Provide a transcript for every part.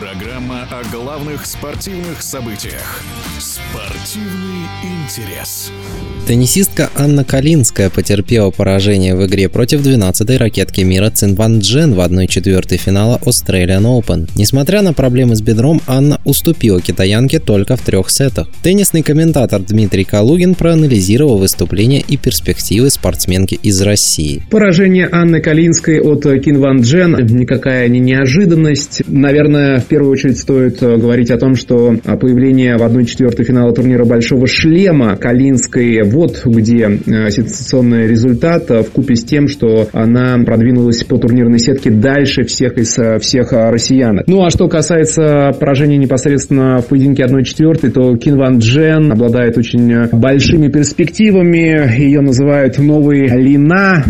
Программа о главных спортивных событиях. Спортивный интерес. Теннисистка Анна Калинская потерпела поражение в игре против 12-й ракетки мира Цин Ван Джен в 1-4 финала Australian Open. Несмотря на проблемы с бедром, Анна уступила китаянке только в трех сетах. Теннисный комментатор Дмитрий Калугин проанализировал выступление и перспективы спортсменки из России. Поражение Анны Калинской от Кин Ван Джен никакая не неожиданность. Наверное, первую очередь стоит говорить о том, что появление в 1-4 финала турнира Большого Шлема Калинской вот где э, сенсационный результат э, в купе с тем, что она продвинулась по турнирной сетке дальше всех из э, всех россиян. Ну а что касается поражения непосредственно в поединке 1-4, то Кин Ван Джен обладает очень большими перспективами. Ее называют новой Лина.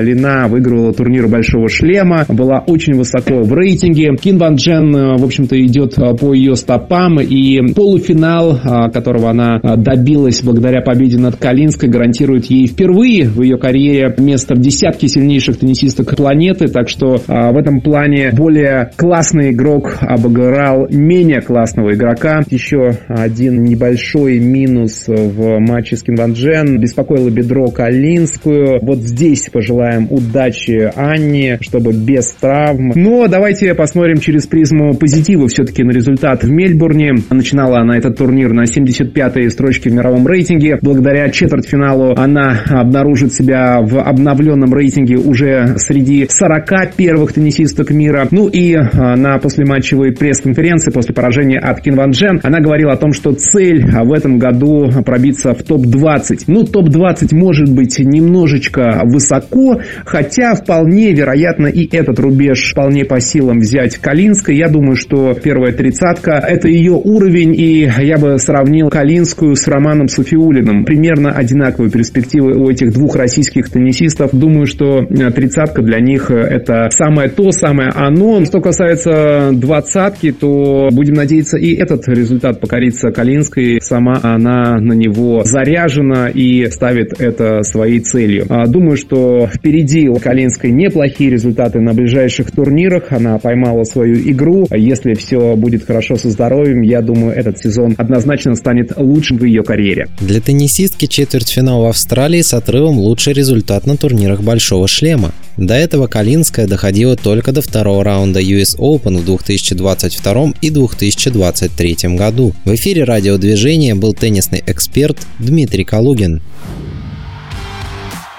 Лина выигрывала турнир Большого Шлема, была очень высоко в рейтинге. Кин Ван Джен, в общем-то, идет по ее стопам, и полуфинал, которого она добилась благодаря победе над Калинской гарантирует ей впервые в ее карьере место в десятке сильнейших теннисисток планеты, так что а, в этом плане более классный игрок обыграл менее классного игрока. Еще один небольшой минус в матче с Кинванджен. Беспокоило бедро Калинскую. Вот здесь пожелаем удачи Анне, чтобы без травм. Но давайте посмотрим через призму позитива все-таки на результат в Мельбурне. Начинала она этот турнир на 75-й строчке в мировом рейтинге. Благодаря четвертьфиналу она обнаружит себя в обновленном рейтинге уже среди 40 первых теннисисток мира. Ну и а, на послематчевой пресс-конференции после поражения от Кин Ван Джен она говорила о том, что цель в этом году пробиться в топ-20. Ну, топ-20 может быть немножечко высоко, хотя вполне вероятно и этот рубеж вполне по силам взять Калинской. Я думаю, что первая тридцатка это ее уровень, и я бы сравнил Калинскую с Романом Софиулиным. Примерно примерно одинаковые перспективы у этих двух российских теннисистов. Думаю, что э, тридцатка для них э, это самое то, самое оно. Что касается двадцатки, то будем надеяться и этот результат покорится Калинской. Сама она на него заряжена и ставит это своей целью. А, думаю, что впереди у Калинской неплохие результаты на ближайших турнирах. Она поймала свою игру. Если все будет хорошо со здоровьем, я думаю, этот сезон однозначно станет лучшим в ее карьере. Для теннисистки четвертьфинал в Австралии с отрывом лучший результат на турнирах Большого Шлема. До этого Калинская доходила только до второго раунда US Open в 2022 и 2023 году. В эфире радиодвижения был теннисный эксперт Дмитрий Калугин.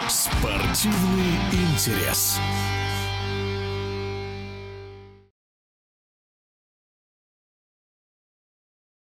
Спортивный интерес.